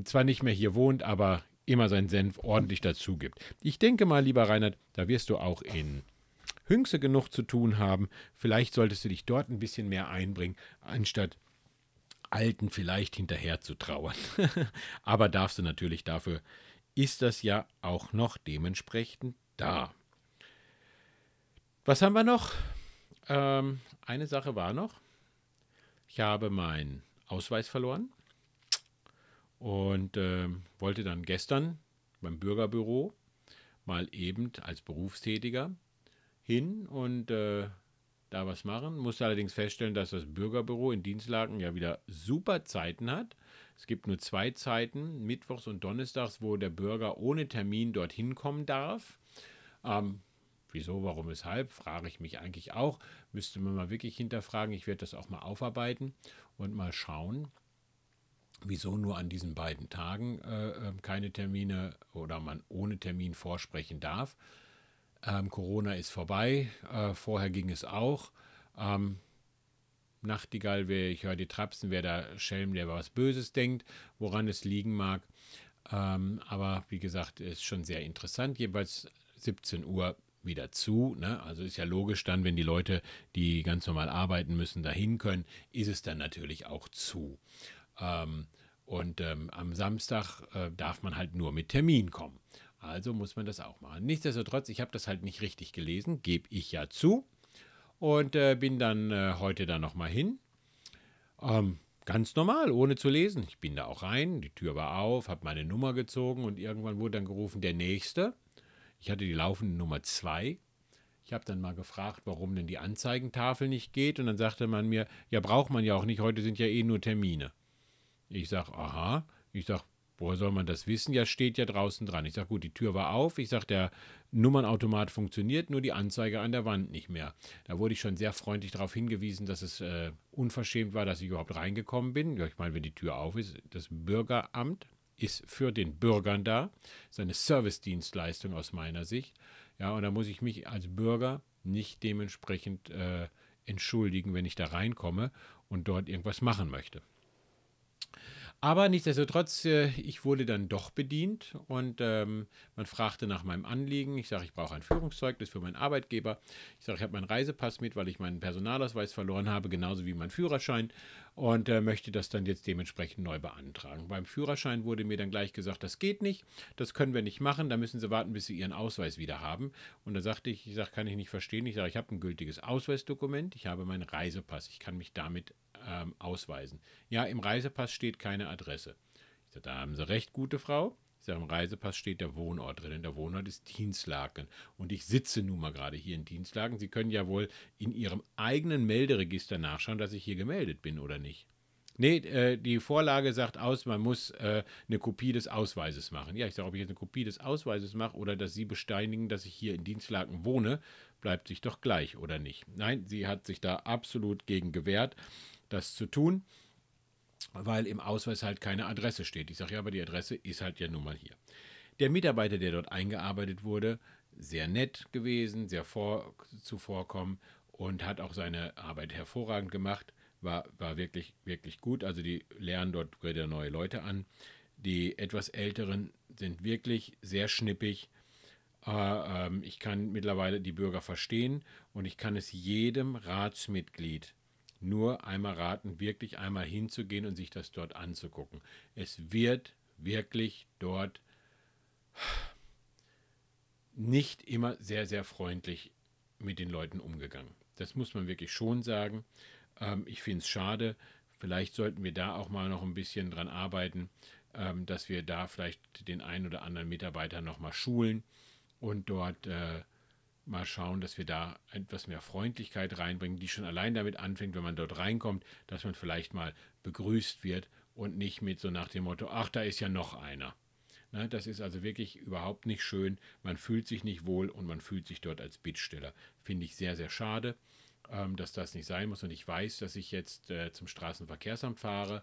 zwar nicht mehr hier wohnt, aber immer seinen Senf ordentlich dazu gibt. Ich denke mal, lieber Reinhard, da wirst du auch in Hünxe genug zu tun haben. Vielleicht solltest du dich dort ein bisschen mehr einbringen, anstatt Alten vielleicht hinterher zu trauern. aber darfst du natürlich dafür, ist das ja auch noch dementsprechend da. Was haben wir noch? Ähm, eine Sache war noch. Ich habe meinen Ausweis verloren und äh, wollte dann gestern beim Bürgerbüro mal eben als Berufstätiger hin und äh, da was machen. Musste allerdings feststellen, dass das Bürgerbüro in Dienstlagen ja wieder super Zeiten hat. Es gibt nur zwei Zeiten, Mittwochs und Donnerstags, wo der Bürger ohne Termin dorthin kommen darf. Ähm, wieso, warum, weshalb, frage ich mich eigentlich auch. Müsste man mal wirklich hinterfragen. Ich werde das auch mal aufarbeiten und mal schauen, wieso nur an diesen beiden Tagen äh, ähm, keine Termine oder man ohne Termin vorsprechen darf. Ähm, Corona ist vorbei, äh, vorher ging es auch. Ähm, Nachtigall, wer, ich höre die Trapsen, wer da Schelm, der was Böses denkt, woran es liegen mag. Ähm, aber wie gesagt, ist schon sehr interessant. Jeweils 17 Uhr wieder zu. Ne? Also ist ja logisch dann, wenn die Leute, die ganz normal arbeiten müssen, dahin können, ist es dann natürlich auch zu. Ähm, und ähm, am Samstag äh, darf man halt nur mit Termin kommen. Also muss man das auch machen. Nichtsdestotrotz, ich habe das halt nicht richtig gelesen, gebe ich ja zu. Und äh, bin dann äh, heute da nochmal hin. Ähm, ganz normal, ohne zu lesen. Ich bin da auch rein, die Tür war auf, habe meine Nummer gezogen und irgendwann wurde dann gerufen, der Nächste. Ich hatte die laufende Nummer 2. Ich habe dann mal gefragt, warum denn die Anzeigentafel nicht geht. Und dann sagte man mir, ja, braucht man ja auch nicht, heute sind ja eh nur Termine. Ich sage, aha. Ich sage, Woher soll man das wissen? Ja, steht ja draußen dran. Ich sage, gut, die Tür war auf. Ich sage, der Nummernautomat funktioniert, nur die Anzeige an der Wand nicht mehr. Da wurde ich schon sehr freundlich darauf hingewiesen, dass es äh, unverschämt war, dass ich überhaupt reingekommen bin. Ja, ich meine, wenn die Tür auf ist, das Bürgeramt ist für den Bürgern da. Das ist eine Servicedienstleistung aus meiner Sicht. Ja, und da muss ich mich als Bürger nicht dementsprechend äh, entschuldigen, wenn ich da reinkomme und dort irgendwas machen möchte. Aber nichtsdestotrotz, äh, ich wurde dann doch bedient und ähm, man fragte nach meinem Anliegen. Ich sage, ich brauche ein Führungszeugnis für meinen Arbeitgeber. Ich sage, ich habe meinen Reisepass mit, weil ich meinen Personalausweis verloren habe, genauso wie meinen Führerschein und äh, möchte das dann jetzt dementsprechend neu beantragen. Beim Führerschein wurde mir dann gleich gesagt, das geht nicht, das können wir nicht machen, da müssen Sie warten, bis Sie Ihren Ausweis wieder haben. Und da sagte ich, ich sage, kann ich nicht verstehen. Ich sage, ich habe ein gültiges Ausweisdokument, ich habe meinen Reisepass, ich kann mich damit ähm, ausweisen. Ja, im Reisepass steht keine Adresse. Ich sage, da haben Sie recht, gute Frau. Ich sage, im Reisepass steht der Wohnort drin. Der Wohnort ist Dienstlaken. Und ich sitze nun mal gerade hier in Dienstlaken. Sie können ja wohl in Ihrem eigenen Melderegister nachschauen, dass ich hier gemeldet bin oder nicht. Nee, äh, die Vorlage sagt aus, man muss äh, eine Kopie des Ausweises machen. Ja, ich sage, ob ich jetzt eine Kopie des Ausweises mache oder dass Sie besteinigen, dass ich hier in Dienstlaken wohne, bleibt sich doch gleich, oder nicht? Nein, sie hat sich da absolut gegen gewehrt das zu tun, weil im Ausweis halt keine Adresse steht. Ich sage ja, aber die Adresse ist halt ja nun mal hier. Der Mitarbeiter, der dort eingearbeitet wurde, sehr nett gewesen, sehr vor, zuvorkommen und hat auch seine Arbeit hervorragend gemacht. War, war wirklich, wirklich gut. Also die lernen dort wieder neue Leute an. Die etwas Älteren sind wirklich sehr schnippig. Äh, ähm, ich kann mittlerweile die Bürger verstehen und ich kann es jedem Ratsmitglied nur einmal raten, wirklich einmal hinzugehen und sich das dort anzugucken. Es wird wirklich dort nicht immer sehr, sehr freundlich mit den Leuten umgegangen. Das muss man wirklich schon sagen. Ähm, ich finde es schade. Vielleicht sollten wir da auch mal noch ein bisschen dran arbeiten, ähm, dass wir da vielleicht den einen oder anderen Mitarbeiter noch mal schulen und dort äh, mal schauen, dass wir da etwas mehr Freundlichkeit reinbringen, die schon allein damit anfängt, wenn man dort reinkommt, dass man vielleicht mal begrüßt wird und nicht mit so nach dem Motto, ach, da ist ja noch einer. Ne, das ist also wirklich überhaupt nicht schön. Man fühlt sich nicht wohl und man fühlt sich dort als Bittsteller. Finde ich sehr, sehr schade, ähm, dass das nicht sein muss. Und ich weiß, dass ich jetzt äh, zum Straßenverkehrsamt fahre,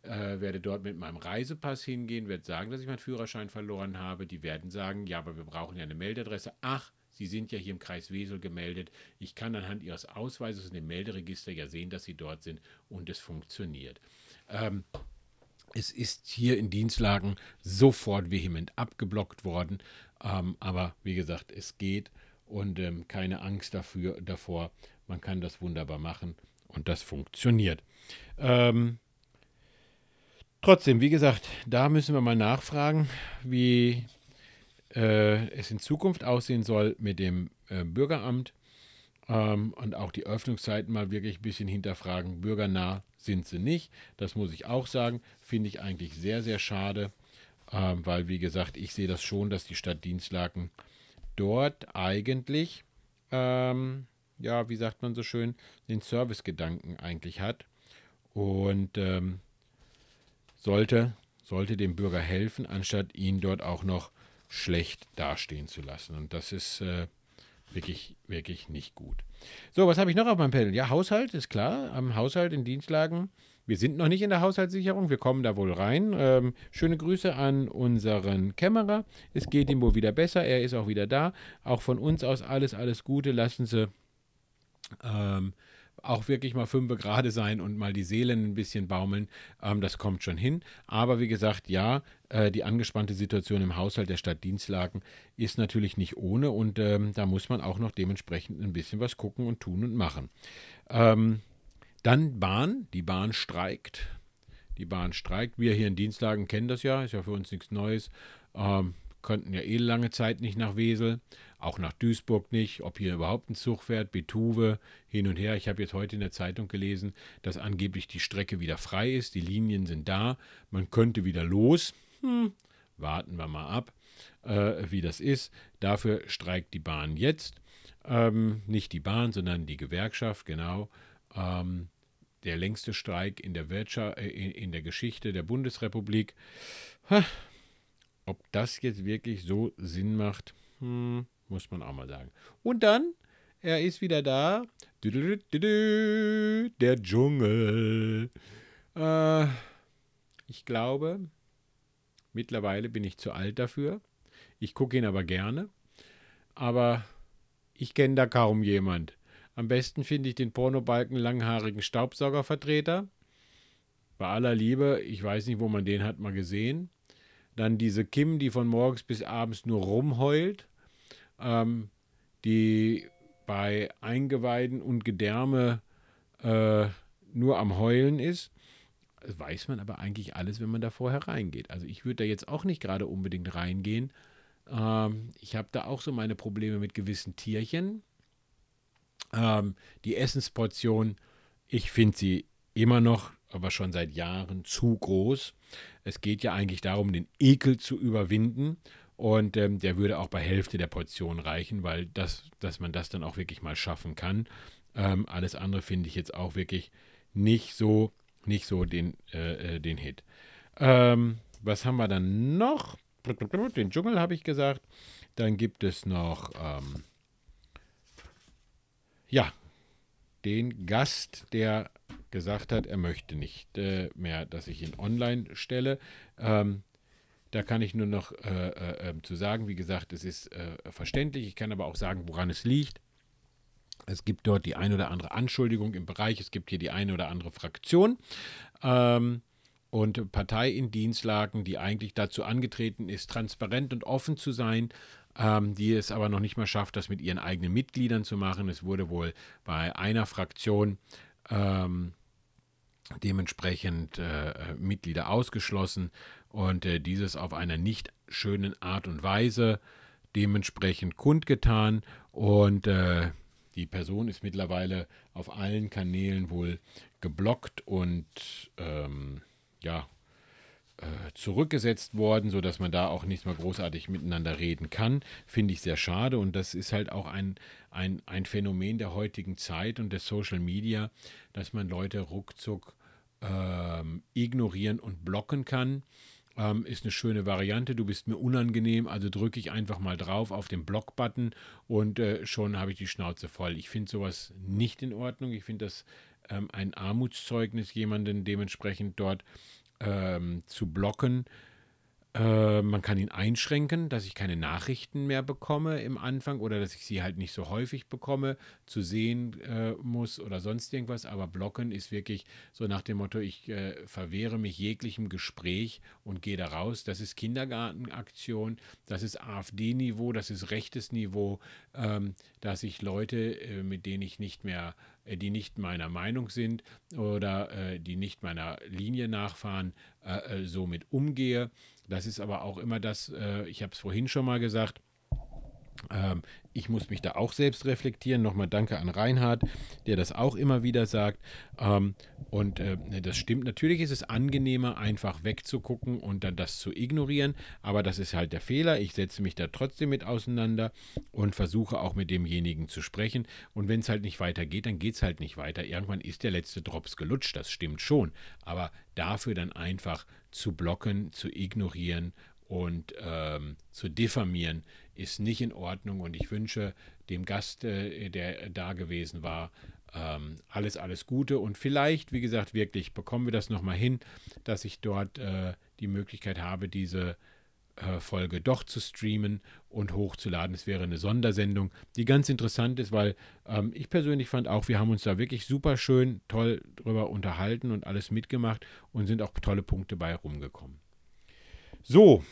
äh, werde dort mit meinem Reisepass hingehen, werde sagen, dass ich meinen Führerschein verloren habe. Die werden sagen, ja, aber wir brauchen ja eine Meldadresse. Ach, Sie sind ja hier im Kreis Wesel gemeldet. Ich kann anhand Ihres Ausweises in dem Melderegister ja sehen, dass Sie dort sind und es funktioniert. Ähm, es ist hier in Dienstlagen sofort vehement abgeblockt worden, ähm, aber wie gesagt, es geht und ähm, keine Angst dafür, davor. Man kann das wunderbar machen und das funktioniert. Ähm, trotzdem, wie gesagt, da müssen wir mal nachfragen, wie äh, es in Zukunft aussehen soll mit dem äh, Bürgeramt. ähm, und auch die Öffnungszeiten mal wirklich ein bisschen hinterfragen. Bürgernah sind sie nicht. Das muss ich auch sagen. Finde ich eigentlich sehr, sehr schade, ähm, weil, wie gesagt, ich sehe das schon, dass die Stadt Dienstlaken dort eigentlich, ähm, ja, wie sagt man so schön, den Servicegedanken eigentlich hat und ähm, sollte, sollte dem Bürger helfen, anstatt ihn dort auch noch schlecht dastehen zu lassen. Und das ist äh, wirklich, wirklich nicht gut. So, was habe ich noch auf meinem Panel? Ja, Haushalt ist klar. Am Haushalt in Dienstlagen. Wir sind noch nicht in der Haushaltssicherung. Wir kommen da wohl rein. Ähm, schöne Grüße an unseren Kämmerer. Es geht ihm wohl wieder besser. Er ist auch wieder da. Auch von uns aus alles, alles Gute. Lassen Sie ähm, auch wirklich mal fünf gerade sein und mal die Seelen ein bisschen baumeln. Ähm, das kommt schon hin. Aber wie gesagt, ja, äh, die angespannte Situation im Haushalt der Stadt Dienstlaken ist natürlich nicht ohne und ähm, da muss man auch noch dementsprechend ein bisschen was gucken und tun und machen. Ähm, dann Bahn. Die Bahn streikt. Die Bahn streikt. Wir hier in Dienstlagen kennen das ja, ist ja für uns nichts Neues. Ähm, konnten ja eh lange Zeit nicht nach Wesel, auch nach Duisburg nicht, ob hier überhaupt ein Zug fährt, Betuwe, hin und her. Ich habe jetzt heute in der Zeitung gelesen, dass angeblich die Strecke wieder frei ist, die Linien sind da, man könnte wieder los. Hm, warten wir mal ab, äh, wie das ist. Dafür streikt die Bahn jetzt. Ähm, nicht die Bahn, sondern die Gewerkschaft, genau. Ähm, der längste Streik in der Wirtschaft, äh, in der Geschichte der Bundesrepublik. Ha, ob das jetzt wirklich so Sinn macht, hm, muss man auch mal sagen. Und dann, er ist wieder da. Der Dschungel. Äh, ich glaube, mittlerweile bin ich zu alt dafür. Ich gucke ihn aber gerne. Aber ich kenne da kaum jemand. Am besten finde ich den Pornobalken langhaarigen Staubsaugervertreter. Bei aller Liebe, ich weiß nicht, wo man den hat mal gesehen. Dann diese Kim, die von morgens bis abends nur rumheult, ähm, die bei Eingeweiden und Gedärme äh, nur am Heulen ist. Das weiß man aber eigentlich alles, wenn man da vorher reingeht. Also ich würde da jetzt auch nicht gerade unbedingt reingehen. Ähm, ich habe da auch so meine Probleme mit gewissen Tierchen. Ähm, die Essensportion, ich finde sie immer noch, aber schon seit Jahren zu groß. Es geht ja eigentlich darum, den Ekel zu überwinden. Und ähm, der würde auch bei Hälfte der Portion reichen, weil das, dass man das dann auch wirklich mal schaffen kann. Ähm, alles andere finde ich jetzt auch wirklich nicht so, nicht so den, äh, äh den Hit. Ähm, was haben wir dann noch? Den Dschungel habe ich gesagt. Dann gibt es noch, ähm, ja, den Gast, der gesagt hat, er möchte nicht äh, mehr, dass ich ihn online stelle. Ähm, da kann ich nur noch äh, äh, ähm, zu sagen, wie gesagt, es ist äh, verständlich. Ich kann aber auch sagen, woran es liegt. Es gibt dort die eine oder andere Anschuldigung im Bereich, es gibt hier die eine oder andere Fraktion ähm, und Partei in Dienstlagen, die eigentlich dazu angetreten ist, transparent und offen zu sein, ähm, die es aber noch nicht mal schafft, das mit ihren eigenen Mitgliedern zu machen. Es wurde wohl bei einer Fraktion ähm, dementsprechend äh, Mitglieder ausgeschlossen und äh, dieses auf einer nicht schönen Art und Weise dementsprechend kundgetan. Und äh, die Person ist mittlerweile auf allen Kanälen wohl geblockt und ähm, ja äh, zurückgesetzt worden, sodass man da auch nicht mehr großartig miteinander reden kann. Finde ich sehr schade und das ist halt auch ein, ein, ein Phänomen der heutigen Zeit und der Social Media, dass man Leute ruckzuck ähm, ignorieren und blocken kann. Ähm, ist eine schöne Variante. Du bist mir unangenehm, also drücke ich einfach mal drauf auf den Block-Button und äh, schon habe ich die Schnauze voll. Ich finde sowas nicht in Ordnung. Ich finde das ähm, ein Armutszeugnis, jemanden dementsprechend dort ähm, zu blocken, äh, man kann ihn einschränken, dass ich keine Nachrichten mehr bekomme im Anfang oder dass ich sie halt nicht so häufig bekomme, zu sehen äh, muss oder sonst irgendwas. Aber blocken ist wirklich so nach dem Motto, ich äh, verwehre mich jeglichem Gespräch und gehe da raus. Das ist Kindergartenaktion, das ist AfD-Niveau, das ist rechtes Niveau, ähm, dass ich Leute, äh, mit denen ich nicht mehr äh, die nicht meiner Meinung sind oder äh, die nicht meiner Linie nachfahren, äh, somit umgehe. Das ist aber auch immer das, äh, ich habe es vorhin schon mal gesagt, Ähm, ich muss mich da auch selbst reflektieren. Nochmal danke an Reinhard, der das auch immer wieder sagt. Ähm, und äh, ne, das stimmt. Natürlich ist es angenehmer, einfach wegzugucken und dann das zu ignorieren. Aber das ist halt der Fehler. Ich setze mich da trotzdem mit auseinander und versuche auch mit demjenigen zu sprechen. Und wenn es halt nicht weitergeht, dann geht es halt nicht weiter. Irgendwann ist der letzte Drops gelutscht. Das stimmt schon. Aber dafür dann einfach zu blocken, zu ignorieren und ähm, zu diffamieren, ist nicht in Ordnung und ich wünsche dem Gast, äh, der da gewesen war, ähm, alles, alles Gute und vielleicht, wie gesagt, wirklich bekommen wir das nochmal hin, dass ich dort äh, die Möglichkeit habe, diese äh, Folge doch zu streamen und hochzuladen. Es wäre eine Sondersendung, die ganz interessant ist, weil ähm, ich persönlich fand auch, wir haben uns da wirklich super schön, toll drüber unterhalten und alles mitgemacht und sind auch tolle Punkte bei rumgekommen. So,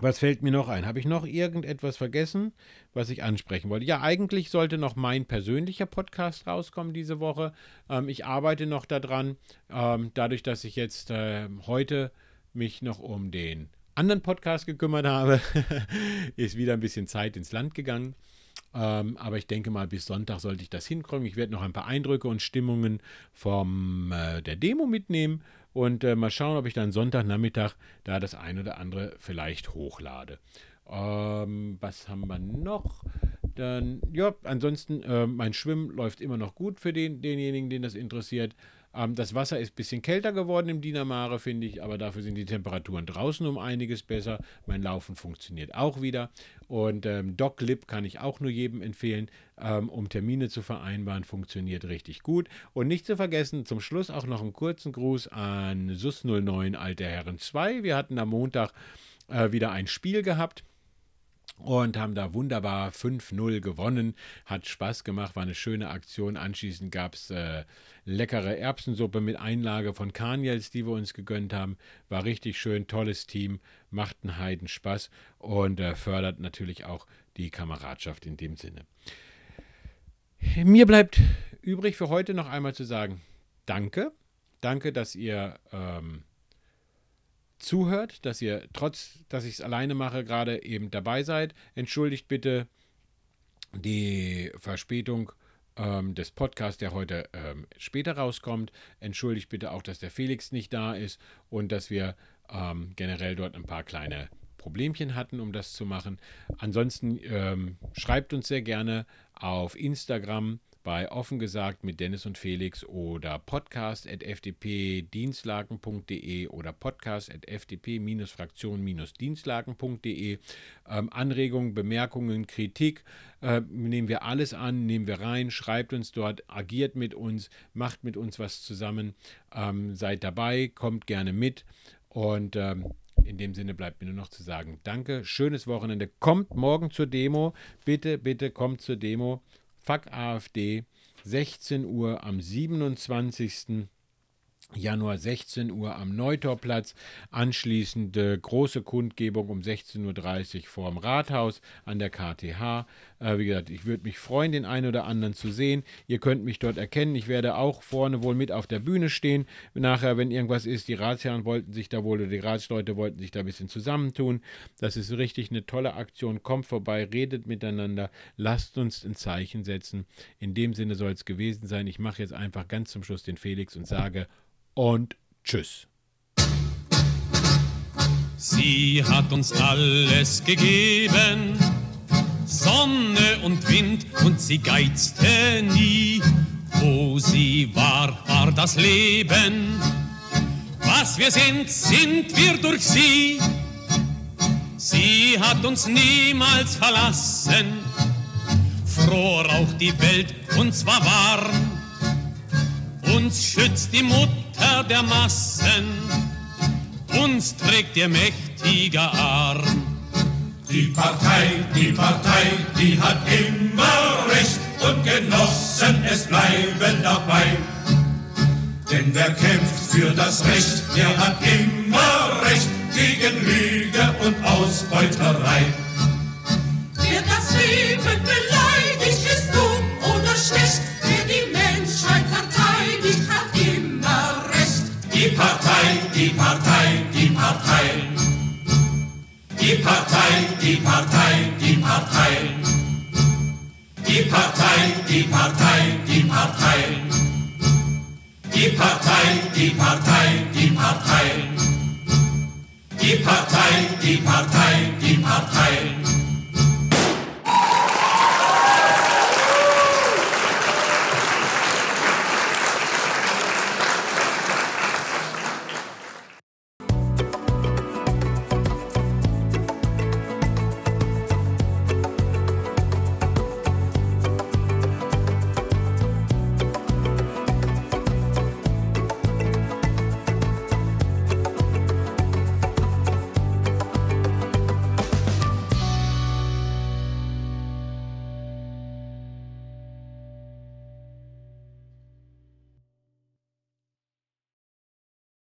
was fällt mir noch ein? Habe ich noch irgendetwas vergessen, was ich ansprechen wollte? Ja, eigentlich sollte noch mein persönlicher Podcast rauskommen diese Woche. Ähm, ich arbeite noch daran. Ähm, dadurch, dass ich jetzt äh, heute mich noch um den anderen Podcast gekümmert habe, ist wieder ein bisschen Zeit ins Land gegangen. Ähm, aber ich denke mal, bis Sonntag sollte ich das hinkriegen. Ich werde noch ein paar Eindrücke und Stimmungen von äh, der Demo mitnehmen und äh, mal schauen, ob ich dann Sonntagnachmittag da das ein oder andere vielleicht hochlade. Ähm, was haben wir noch? Dann, ja, ansonsten, äh, mein Schwimmen läuft immer noch gut für den, denjenigen, den das interessiert. Ähm, das Wasser ist ein bisschen kälter geworden im Dinamare, finde ich, aber dafür sind die Temperaturen draußen um einiges besser. Mein Laufen funktioniert auch wieder. Und ähm, DocLib kann ich auch nur jedem empfehlen, ähm, um Termine zu vereinbaren, funktioniert richtig gut. Und nicht zu vergessen, zum Schluss auch noch einen kurzen Gruß an SUS09 Alte Herren 2. Wir hatten am Montag äh, wieder ein Spiel gehabt und haben da wunderbar 5-0 gewonnen. Hat Spaß gemacht, war eine schöne Aktion. Anschließend gab es äh, leckere Erbsensuppe mit Einlage von Kaniels, die wir uns gegönnt haben. War richtig schön, tolles Team, macht einen Heiden Spaß und äh, fördert natürlich auch die Kameradschaft in dem Sinne. Mir bleibt übrig für heute noch einmal zu sagen, danke. Danke, dass ihr ähm, zuhört, dass ihr trotz, dass ich es alleine mache, gerade eben dabei seid. Entschuldigt bitte die Verspätung ähm, des Podcasts, der heute ähm, später rauskommt. Entschuldigt bitte auch, dass der Felix nicht da ist und dass wir ähm, generell dort ein paar kleine Problemchen hatten, um das zu machen. Ansonsten ähm, schreibt uns sehr gerne auf Instagram bei offen gesagt mit Dennis und Felix oder podcast.fdpdienstlagen.de oder podcast.fdp-fraktion-dienstlagen.de. Ähm, Anregungen, Bemerkungen, Kritik äh, nehmen wir alles an, nehmen wir rein, schreibt uns dort, agiert mit uns, macht mit uns was zusammen, ähm, seid dabei, kommt gerne mit und ähm, in dem Sinne bleibt mir nur noch zu sagen, danke, schönes Wochenende, kommt morgen zur Demo, bitte, bitte kommt zur Demo. Fuck AfD, 16 Uhr am 27. Januar 16 Uhr am Neutorplatz. Anschließende große Kundgebung um 16.30 Uhr vor dem Rathaus an der KTH. Äh, wie gesagt, ich würde mich freuen, den einen oder anderen zu sehen. Ihr könnt mich dort erkennen. Ich werde auch vorne wohl mit auf der Bühne stehen. Nachher, wenn irgendwas ist, die Ratsherren wollten sich da wohl, oder die Ratsleute wollten sich da ein bisschen zusammentun. Das ist richtig eine tolle Aktion. Kommt vorbei, redet miteinander. Lasst uns ein Zeichen setzen. In dem Sinne soll es gewesen sein. Ich mache jetzt einfach ganz zum Schluss den Felix und sage, und tschüss. Sie hat uns alles gegeben, Sonne und Wind, und sie geizte nie. Wo sie war, war das Leben. Was wir sind, sind wir durch sie. Sie hat uns niemals verlassen, froh raucht die Welt, und zwar warm. Uns schützt die Mutter Retter der Massen, uns trägt ihr mächtiger Arm. Die Partei, die Partei, die hat immer Recht und Genossen, es bleiben dabei. Denn wer kämpft für das Recht, der hat immer Recht gegen Lüge und Ausbeuterei. Wer das Leben beleidigt, Die Partei, die Partei, die Partei. Die Partei, die Partei, die Partei. Die Partei, die Partei, die Partei. Die Partei, die Partei, die Partei.